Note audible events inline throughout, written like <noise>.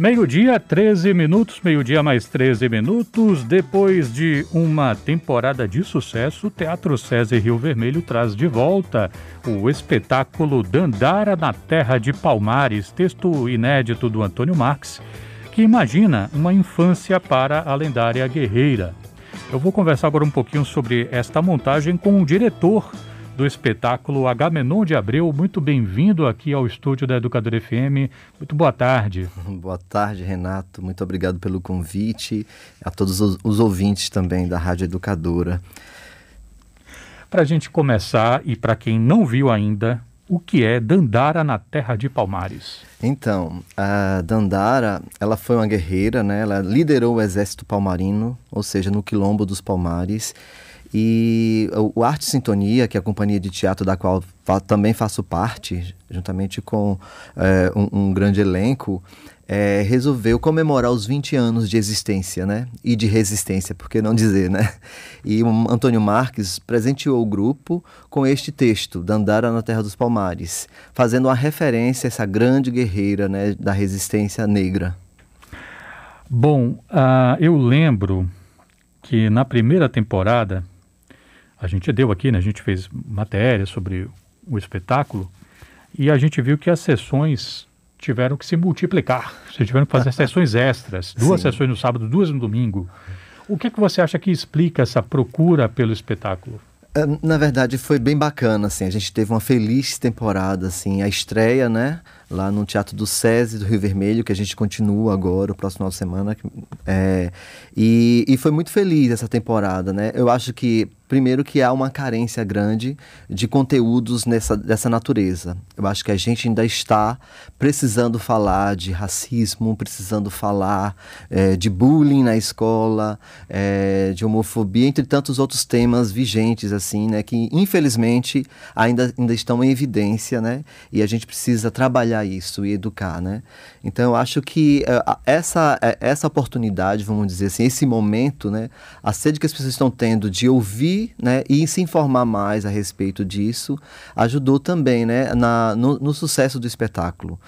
Meio-dia, 13 minutos, meio-dia mais 13 minutos. Depois de uma temporada de sucesso, o Teatro César Rio Vermelho traz de volta o espetáculo Dandara na Terra de Palmares, texto inédito do Antônio Marx, que imagina uma infância para a lendária guerreira. Eu vou conversar agora um pouquinho sobre esta montagem com o diretor do espetáculo Agamenon de Abreu. Muito bem-vindo aqui ao estúdio da Educadora FM. Muito boa tarde. <laughs> Boa tarde, Renato. Muito obrigado pelo convite. A todos os, os ouvintes também da Rádio Educadora. Para a gente começar, e para quem não viu ainda, o que é Dandara na Terra de Palmares? Então, a Dandara, ela foi uma guerreira, né? Ela liderou o exército palmarino, ou seja, no quilombo dos Palmares. E o Arte Sintonia, que é a companhia de teatro da qual fa também faço parte, juntamente com é, um, um, grande elenco, é, resolveu comemorar os 20 anos de existência, né? E de resistência, por que não dizer, né? E o Antônio Marques presenteou o grupo com este texto, Dandara na Terra dos Palmares, fazendo uma referência a essa grande guerreira né, da resistência negra. Bom, uh, eu lembro que na primeira temporada a gente deu aqui, né, a gente fez matéria sobre o espetáculo e a gente viu que as sessões tiveram que se multiplicar. Vocês tiveram que fazer <laughs> sessões extras, duas Sim. sessões no sábado, duas no domingo. O que é que você acha que explica essa procura pelo espetáculo? É, na verdade, foi bem bacana, assim. A gente teve uma feliz temporada, assim. A estreia, né? Lá no Teatro do SESI, do Rio Vermelho, que a gente continua agora, o próximo final de semana. É, e, e foi muito feliz essa temporada, né? Eu acho que Primeiro que há uma carência grande de conteúdos nessa, dessa natureza. Eu acho que a gente ainda está precisando falar de racismo, precisando falar é, de bullying na escola, é, de homofobia, entre tantos outros temas vigentes, assim, né? Que infelizmente ainda, ainda estão em evidência, né? E a gente precisa trabalhar isso e educar, né? Então acho que é, essa, é, essa oportunidade, vamos dizer assim, esse momento, né? A sede que as pessoas estão tendo de ouvir né, e se informar mais a respeito disso ajudou também né, na, no, no sucesso do espetáculo.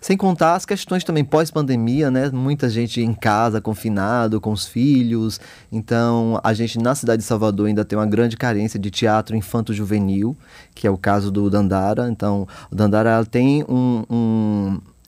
Sem contar as questões também pós-pandemia, né? Muita gente em casa, confinado, com os filhos. Então, a gente na cidade de Salvador ainda tem uma grande carência de teatro infanto-juvenil, que é o caso do Dandara. Então, o Dandara tem um, um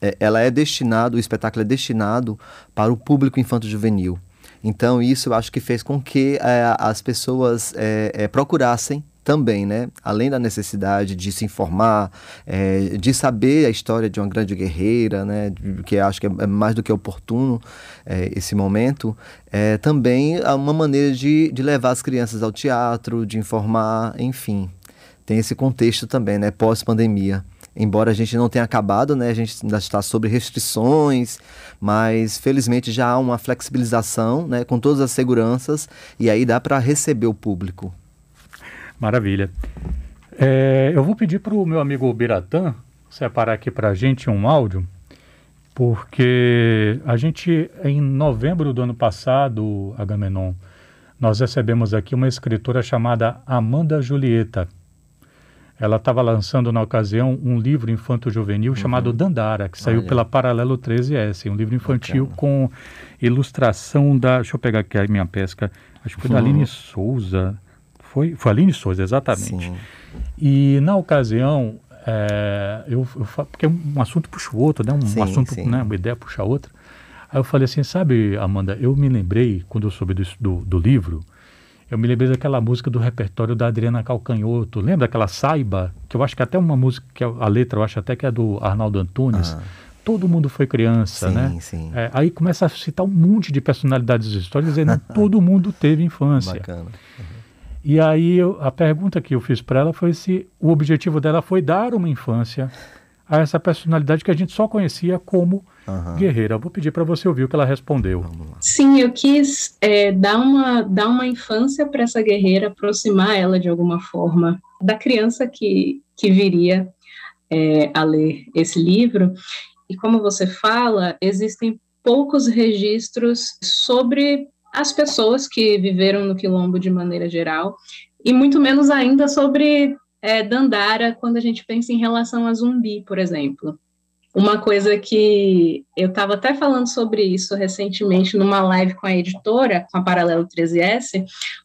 é, ela é destinado, o espetáculo é destinado para o público infanto-juvenil. Então, isso eu acho que fez com que é, as pessoas é, é, procurassem também, né? Além da necessidade de se informar, é, de saber a história de uma grande guerreira, né? Que acho que é mais do que oportuno é, esse momento, é, também uma maneira de, de levar as crianças ao teatro, de informar, enfim. Tem esse contexto também, né? Pós-pandemia embora a gente não tenha acabado, né, a gente ainda está sob restrições, mas felizmente já há uma flexibilização, né, com todas as seguranças e aí dá para receber o público. Maravilha. É, eu vou pedir para o meu amigo Biratã separar aqui para a gente um áudio, porque a gente, em novembro do ano passado, Agamenon, nós recebemos aqui uma escritora chamada Amanda Julieta ela estava lançando na ocasião um livro infanto-juvenil uhum. chamado Dandara, que saiu pela Paralelo 13S, um livro infantil Bacana. com ilustração da. Deixa eu pegar aqui a minha pesca. Acho que foi uhum. da Aline Souza. Foi, foi a Aline Souza, exatamente. Sim. E na ocasião, é, eu, eu, porque um assunto puxa o outro, né? Um sim, assunto, sim. Né? uma ideia puxa a outra. Aí eu falei assim, sabe, Amanda, eu me lembrei, quando eu soube do, do, do livro, eu me lembrei daquela música do repertório da Adriana Calcanhoto. Lembra aquela Saiba? Que eu acho que até uma música, que a letra eu acho até que é do Arnaldo Antunes. Ah. Todo mundo foi criança, sim, né? Sim. É, aí começa a citar um monte de personalidades históricas dizendo que <laughs> todo mundo teve infância. Bacana. Uhum. E aí eu, a pergunta que eu fiz para ela foi se o objetivo dela foi dar uma infância a essa personalidade que a gente só conhecia como Uhum. Guerreira, vou pedir para você ouvir o que ela respondeu. Sim, eu quis é, dar, uma, dar uma infância para essa guerreira, aproximar ela de alguma forma da criança que, que viria é, a ler esse livro. E como você fala, existem poucos registros sobre as pessoas que viveram no Quilombo de maneira geral, e muito menos ainda sobre é, Dandara, quando a gente pensa em relação a zumbi, por exemplo. uma coisa que eu estava até falando sobre isso recentemente numa live com a editora, com a Paralelo 13S,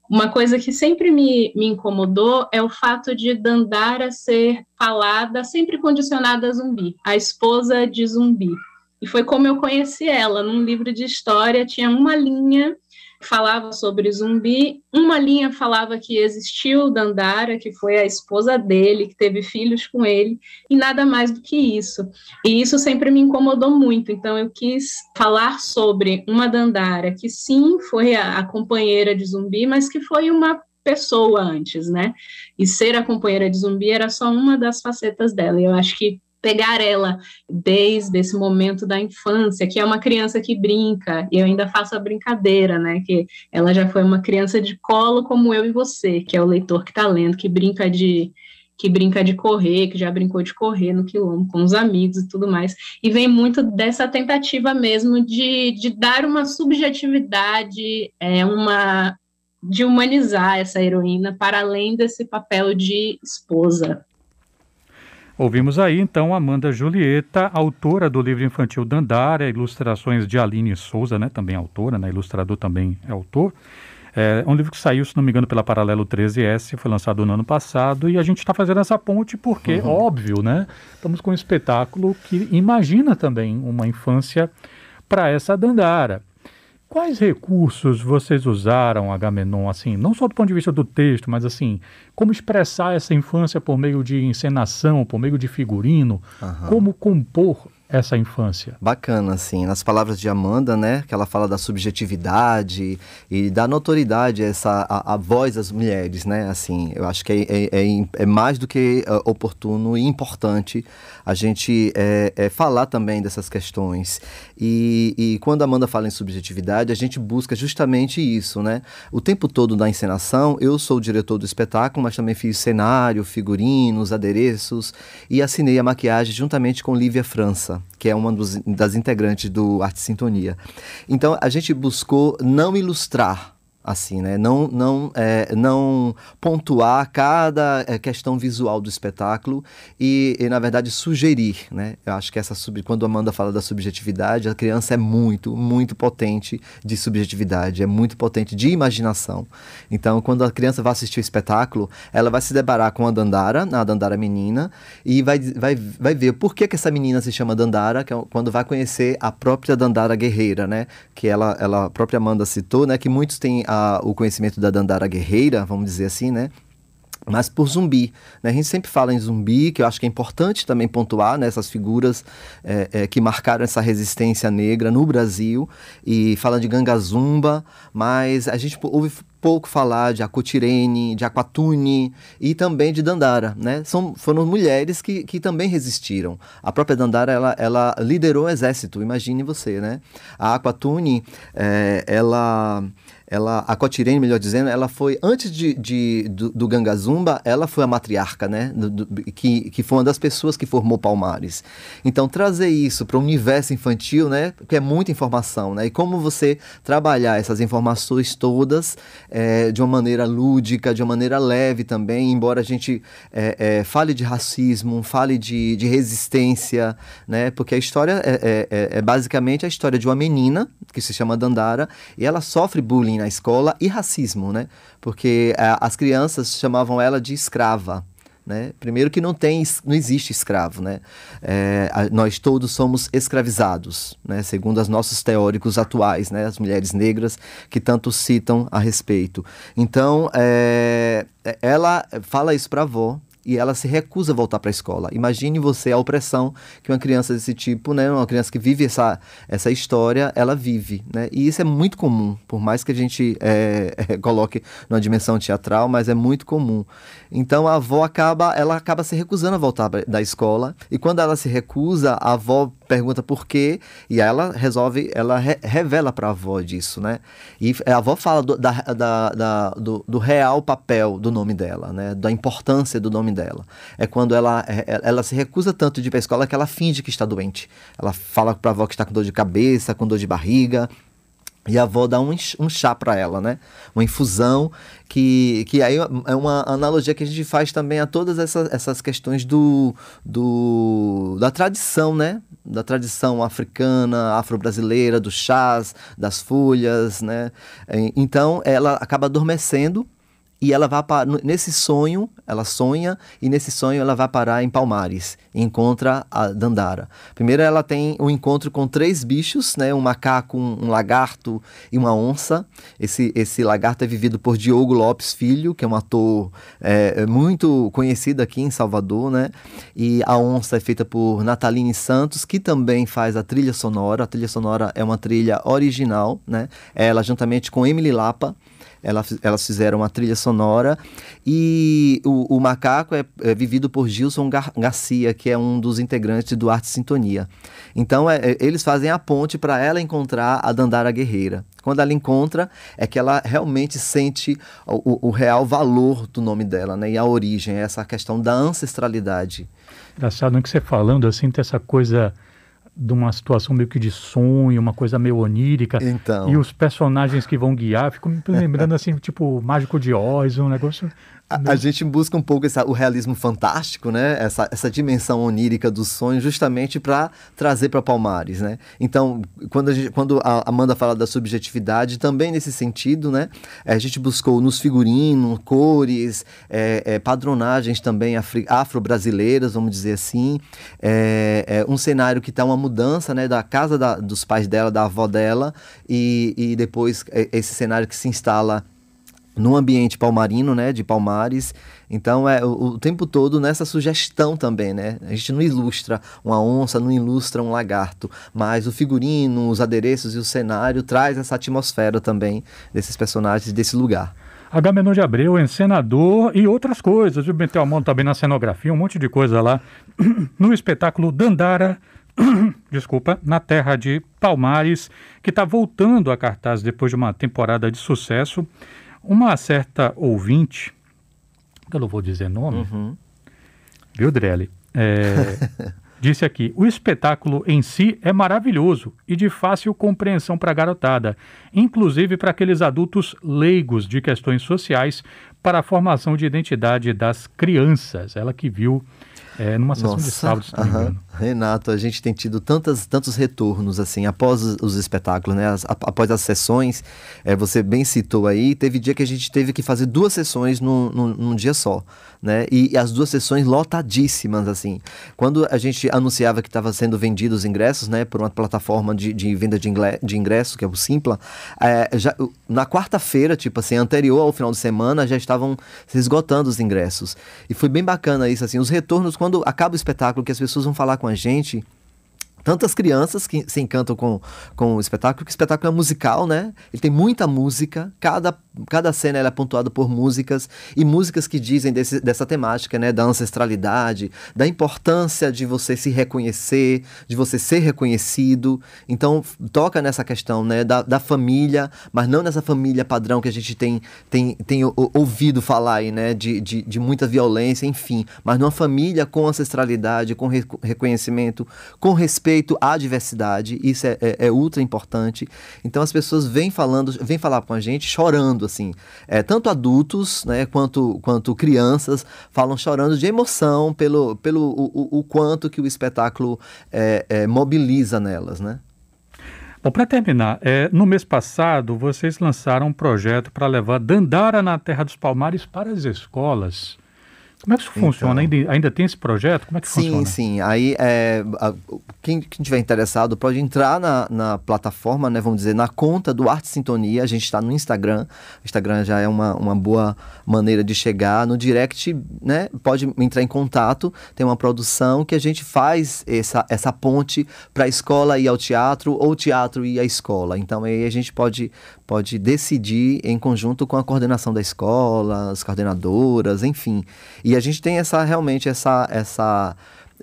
uma coisa que sempre me, me incomodou é o fato de Dandara ser falada sempre condicionada a zumbi, a esposa de zumbi. E foi como eu conheci ela, num livro de história, tinha uma linha falava sobre zumbi, uma linha falava que existiu Dandara, que foi a esposa dele, que teve filhos com ele, e nada mais do que isso. E isso sempre me incomodou muito, então eu quis falar sobre uma Dandara que sim foi a, a companheira de zumbi, mas que foi uma pessoa antes, né? E ser a companheira de zumbi era só uma das facetas dela. E eu acho que pegar ela desde esse momento da infância, que é uma criança que brinca, e eu ainda faço a brincadeira, né, que ela já foi uma criança de colo como eu e você, que é o leitor que está lendo, que brinca de que brinca de correr, que já brincou de correr no quilombo com os amigos e tudo mais, e vem muito dessa tentativa mesmo de, de dar uma subjetividade, é, uma de humanizar essa heroína para além desse papel de esposa. Ouvimos aí então Amanda Julieta, autora do livro infantil Dandara, ilustrações de Aline Souza, né, também autora, né, ilustrador também é autor. É um livro que saiu, se não me engano, pela Paralelo 13S, foi lançado no ano passado, e a gente está fazendo essa ponte porque, uhum. óbvio, né? Estamos com um espetáculo que imagina também uma infância para essa Dandara. Quais recursos vocês usaram, Agamenon, assim, não só do ponto de vista do texto, mas assim, como expressar essa infância por meio de encenação, por meio de figurino, uhum. como compor essa infância? Bacana, assim, nas palavras de Amanda, né, que ela fala da subjetividade e da notoriedade, essa, a, a voz das mulheres, né, assim, eu acho que é, é, é, é mais do que uh, oportuno e importante a gente é, é, falar também dessas questões. E, e quando a Amanda fala em subjetividade, a gente busca justamente isso, né, o tempo todo da encenação, eu sou o diretor do espetáculo, mas também fiz cenário, figurinos, adereços e assinei a maquiagem juntamente com Lívia França que é uma dos, das integrantes do Arte Sintonia. Então a gente buscou não ilustrar assim, né? Não, não, é, não pontuar cada é, questão visual do espetáculo e, e, na verdade, sugerir, né? Eu acho que essa sub... quando a Amanda fala da subjetividade, a criança é muito, muito potente de subjetividade, é muito potente de imaginação. Então, quando a criança vai assistir o espetáculo, ela vai se deparar com a Dandara, a Dandara menina, e vai, vai, vai ver por que, que essa menina se chama Dandara, que é quando vai conhecer a própria Dandara guerreira, né? Que ela, ela a própria Amanda citou, né? Que muitos têm a, o conhecimento da Dandara guerreira, vamos dizer assim, né? mas por zumbi. Né? A gente sempre fala em zumbi, que eu acho que é importante também pontuar né, figuras é, é, que marcaram essa resistência negra no Brasil, e fala de Gangazumba, mas a gente ouve pouco falar de Acotirene, de Aquatune e também de Dandara, né? São, foram mulheres que, que também resistiram. A própria Dandara, ela, ela liderou o exército, imagine você, né? A Aquatune, é, ela ela, a Cotirene, melhor dizendo, ela foi, antes de, de do, do Gangazumba, ela foi a matriarca, né? Do, do, que, que foi uma das pessoas que formou Palmares. Então, trazer isso para o universo infantil, né? Porque é muita informação, né? E como você trabalhar essas informações todas é, de uma maneira lúdica, de uma maneira leve também, embora a gente é, é, fale de racismo, fale de, de resistência, né? Porque a história é, é, é basicamente a história de uma menina, que se chama Dandara, e ela sofre bullying na escola e racismo, né? Porque é, as crianças chamavam ela de escrava. Né? Primeiro que não tem, não existe escravo, né? É, a, nós todos somos escravizados, né? Segundo os nossos teóricos atuais, né? As mulheres negras que tanto citam a respeito. Então, é, ela fala isso para a avó, e ela se recusa a voltar para a escola. Imagine você a opressão que uma criança desse tipo, né, uma criança que vive essa, essa história, ela vive, né? E isso é muito comum, por mais que a gente é, é, <laughs> coloque numa dimensão teatral, mas é muito comum. Então a avó acaba, ela acaba se recusando a voltar da escola e quando ela se recusa, a avó pergunta por quê e aí ela resolve, ela re, revela para a avó disso, né? E a avó fala do, da, da, da do, do real papel do nome dela, né? Da importância do nome dela. É quando ela, é, é, ela se recusa tanto de ir para a escola que ela finge que está doente. Ela fala para a avó que está com dor de cabeça, com dor de barriga, E a avó dá um, um chá para ela, né? Uma infusão, que, que aí é uma analogia que a gente faz também a todas essas, essas questões do, do, da tradição, né? Da tradição africana, afro-brasileira, dos chás, das folhas, né? Então ela acaba adormecendo e ela vai para nesse sonho, ela sonha e nesse sonho ela vai parar em Palmares e encontra a Dandara. Primeiro ela tem um encontro com três bichos, né, um macaco, um, um, lagarto e uma onça. Esse esse lagarto é vivido por Diogo Lopes Filho, que é um ator é, muito conhecido aqui em Salvador, né? E a onça é feita por Nataline Santos, que também faz a trilha sonora. A trilha sonora é uma trilha original, né? Ela juntamente com Emily Lapa ela, elas fizeram uma trilha sonora e o, o macaco é, é, vivido por Gilson Gar Garcia, que é um dos integrantes do Arte Sintonia. Então é, é eles fazem a ponte para ela encontrar a Dandara Guerreira. Quando ela encontra, é que ela realmente sente o, o real valor do nome dela, né? E a origem, essa questão da ancestralidade. Engraçado, no que você falando, assim, tem essa coisa de uma situação meio que de sonho, uma coisa meio onírica. Então. E os personagens que vão guiar, fico me lembrando assim, tipo, Mágico de Oz, um negócio a, a, gente busca um pouco essa, o realismo fantástico, né? Essa, essa dimensão onírica do sonho, justamente para trazer para Palmares, né? Então, quando a, gente, quando a Amanda fala da subjetividade, também nesse sentido, né? A gente buscou nos figurinos, cores, é, é, padronagens também afro-brasileiras, vamos dizer assim. É, é um cenário que está uma mudança, né? Da casa da, dos pais dela, da avó dela, e, e depois é, esse cenário que se instala no ambiente palmarino, né, de Palmares. Então é o, o, tempo todo nessa sugestão também, né? A gente não ilustra uma onça, não ilustra um lagarto, mas o figurino, os adereços e o cenário traz essa atmosfera também desses personagens desse lugar. Agamenon de Abreu, encenador e outras coisas. O mão também na cenografia, um monte de coisa lá. <clears throat> No espetáculo Dandara, <clears throat> desculpa, na terra de Palmares, que está voltando a cartaz depois de uma temporada de sucesso. Uma certa ouvinte, que eu não vou dizer nome, uhum. viu, Drelli? É, <laughs> disse aqui: o espetáculo em si é maravilhoso e de fácil compreensão para a garotada, inclusive para aqueles adultos leigos de questões sociais para a formação de identidade das crianças. Ela que viu é, numa sessão Nossa, de sábado, se não me engano. Renato, a gente tem tido tantas, tantos retornos assim após os, os espetáculos, né? As, após as sessões, é, você bem citou aí, teve dia que a gente teve que fazer duas sessões num, num, num dia só, né? E, e, as duas sessões lotadíssimas, assim. Quando a gente anunciava que estava sendo vendidos os ingressos, né, por uma plataforma de, de venda de, de ingressos, que é o Simpla, é, já, na quarta-feira, tipo assim, anterior ao final de semana, já estavam se esgotando os ingressos. E foi bem bacana isso, assim, os retornos quando acaba o espetáculo, que as pessoas vão falar com a gente, tantas crianças que se encantam com, com o espetáculo, que o espetáculo é musical, né? Ele tem muita música, cada, cada cena é pontuada por músicas, e músicas que dizem desse, dessa temática, né? Da ancestralidade, da importância de você se reconhecer, de você ser reconhecido. Então, toca nessa questão, né? Da, da família, mas não nessa família padrão que a gente tem, tem, tem ouvido falar aí, né? De, de, de muita violência, enfim. Mas numa família com ancestralidade, com re, reconhecimento, com respeito respeito à diversidade, isso é, é, é, ultra importante. Então as pessoas vêm falando, vêm falar com a gente chorando, assim. É, tanto adultos, né, quanto, quanto crianças falam chorando de emoção pelo, pelo o, o, quanto que o espetáculo é, é mobiliza nelas, né? Bom, para terminar, é, no mês passado vocês lançaram um projeto para levar Dandara na Terra dos Palmares para as escolas. Como é que isso então, funciona? Ainda, ainda tem esse projeto? Como é que sim, funciona? Sim, sim. Aí, é, a, quem, quem tiver interessado pode entrar na, na plataforma, né, vamos dizer, na conta do Arte Sintonia. A gente está no Instagram. O Instagram já é uma, uma boa maneira de chegar. No direct, né, pode entrar em contato. Tem uma produção que a gente faz essa, essa ponte para a escola ir ao teatro ou o teatro ir à escola. Então, aí a gente pode, pode decidir em conjunto com a coordenação da escola, as coordenadoras, enfim. E a gente tem essa realmente essa essa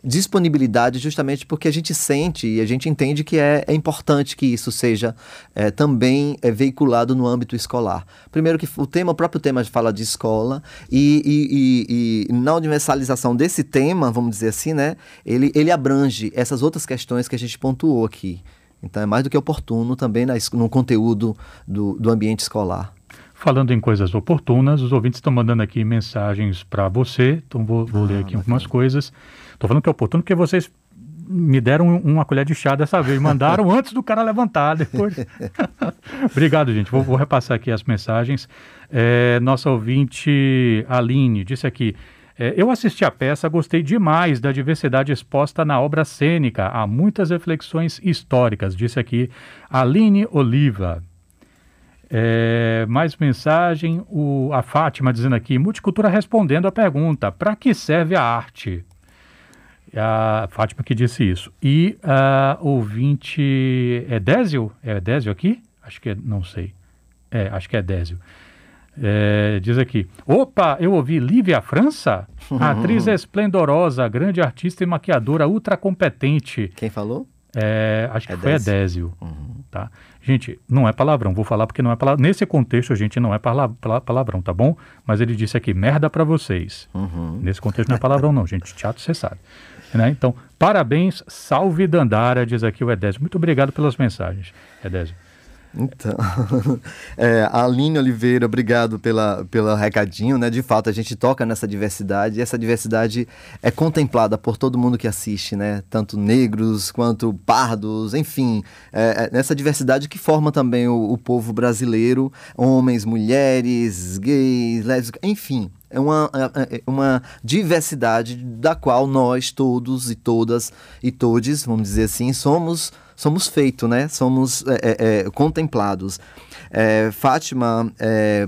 disponibilidade justamente porque a gente sente e a gente entende que é, é importante que isso seja é, também é, veiculado no âmbito escolar. Primeiro que o tema, o próprio tema fala de escola e, e, e, e, na universalização desse tema, vamos dizer assim, né, ele, ele abrange essas outras questões que a gente pontuou aqui Então é mais do que oportuno também na, no conteúdo do, do ambiente escolar. Falando em coisas oportunas, os ouvintes estão mandando aqui mensagens para você, então vou, vou ah, ler aqui algumas coisas. Estou falando que é oportuno porque vocês me deram uma colher de chá dessa vez, mandaram <laughs> antes do cara levantar, depois. <laughs> Obrigado, gente. Vou, vou, repassar aqui as mensagens. É, nossa ouvinte Aline disse aqui. É, eu assisti a peça, gostei demais da diversidade exposta na obra cênica. Há muitas reflexões históricas, disse aqui Aline Oliva. É, mais mensagem, o, a Fátima dizendo aqui, Multicultura respondendo a pergunta, para que serve a arte? A Fátima que disse isso. E a ouvinte, é Désio? É Désio aqui? Acho que é, não sei. É, acho que é Désio. É, diz aqui, opa, eu ouvi Lívia França, <laughs> atriz esplendorosa, grande artista e maquiadora ultra competente. Quem falou? É, acho que é foi Edésio. Uhum. Tá? Gente, não é palavrão, vou falar porque não é palavrão. Nesse contexto, a gente não é palavrão, tá bom? Mas ele disse aqui, merda para vocês. Uhum. Nesse contexto não é palavrão, não, gente. Teatro você sabe. Né? Então, parabéns, salve Dandara, diz aqui o Edésio. Muito obrigado pelas mensagens, Edésio. Então, <laughs> é, Aline Oliveira, obrigado pela, pelo recadinho, né? De fato, a gente toca nessa diversidade e essa diversidade é contemplada por todo mundo que assiste, né? Tanto negros quanto pardos, enfim, é, é nessa diversidade que forma também o, o povo brasileiro, homens, mulheres, gays, lésbicas, enfim, é uma, é, é uma diversidade da qual nós todos e todas e todes, vamos dizer assim, somos somos feitos, né? Somos é, é, é contemplados. É, Fátima é,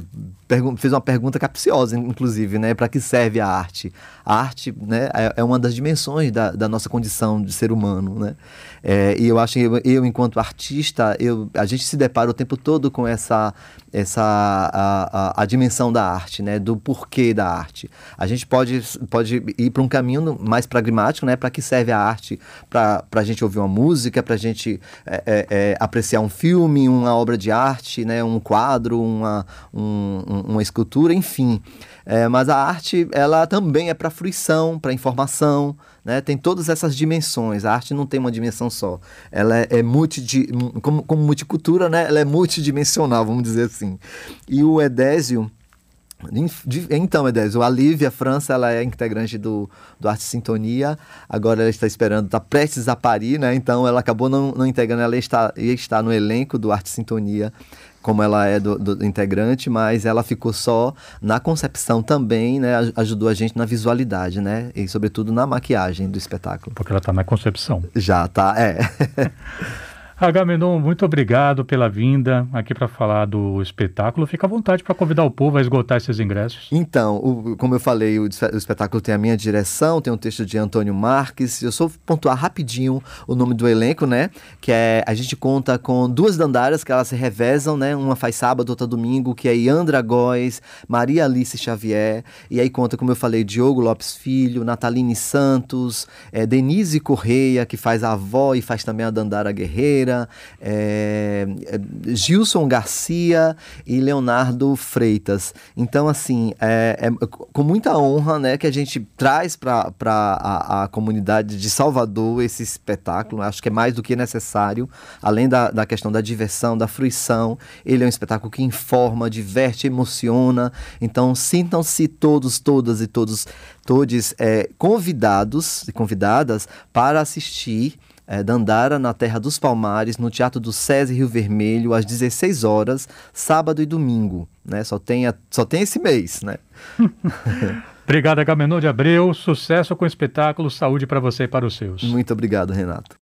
fez uma pergunta capciosa, inclusive, né? Para que serve a arte? A arte né, é, é uma das dimensões da, da nossa condição de ser humano, né? É, e eu acho que eu, eu, enquanto artista, eu, a gente se depara o tempo todo com essa, essa a, a, a dimensão da arte, né? Do porquê da arte. A gente pode, pode ir para um caminho mais pragmático, né? Para que serve a arte? Para a gente ouvir uma música, para a gente é, é, é, apreciar um filme, uma obra de arte, né? Um quadro, uma, um, uma escultura, enfim. É, mas a arte, ela também é para fruição, para informação, né? Tem todas essas dimensões. A arte não tem uma dimensão só. Ela é, é multi, como, como multicultura, né? Ela é multidimensional, vamos dizer assim. E o Edésio, então, Edésio, a Lívia França, ela é integrante do, do Arte Sintonia, agora ela está esperando, está prestes a parir, né? Então ela acabou não, não integrando, ela está, estar no elenco do Arte Sintonia como ela é do, do, integrante, mas ela ficou só na concepção também, né? Ajudou a gente na visualidade, né? E sobretudo na maquiagem do espetáculo. Porque ela está na concepção. Já tá, é. <laughs> Agamenon, muito obrigado pela vinda aqui para falar do espetáculo. Fica à vontade para convidar o povo a esgotar esses ingressos. Então, o, como eu falei, o, o, espetáculo tem a minha direção, tem um texto de Antônio Marques. Eu só pontuar rapidinho o nome do elenco, né? Que é a gente conta com duas dandaras que elas se revezam, né? Uma faz sábado, outra domingo, que é Yandra Góes, Maria Alice Xavier. E aí conta, como eu falei, Diogo Lopes Filho, Nataline Santos, é, Denise Correia, que faz a avó e faz também a Dandara Guerreira. É, é, Gilson Garcia e Leonardo Freitas. Então, assim, é, é com muita honra né, que a gente traz para a, a comunidade de Salvador esse espetáculo. Acho que é mais do que necessário, além da, da questão da diversão, da fruição. Ele é um espetáculo que informa, diverte, emociona. Então, sintam-se todos, todas e todos, todos é, convidados e convidadas para assistir é, Dandara, na Terra dos Palmares, no Teatro do SESI Rio Vermelho, às 16 horas, sábado e domingo. Né? Só, tem a, só tem esse mês, né? <laughs> obrigado, Agamenon de Abreu. Sucesso com o espetáculo. Saúde para você e para os seus. Muito obrigado, Renato.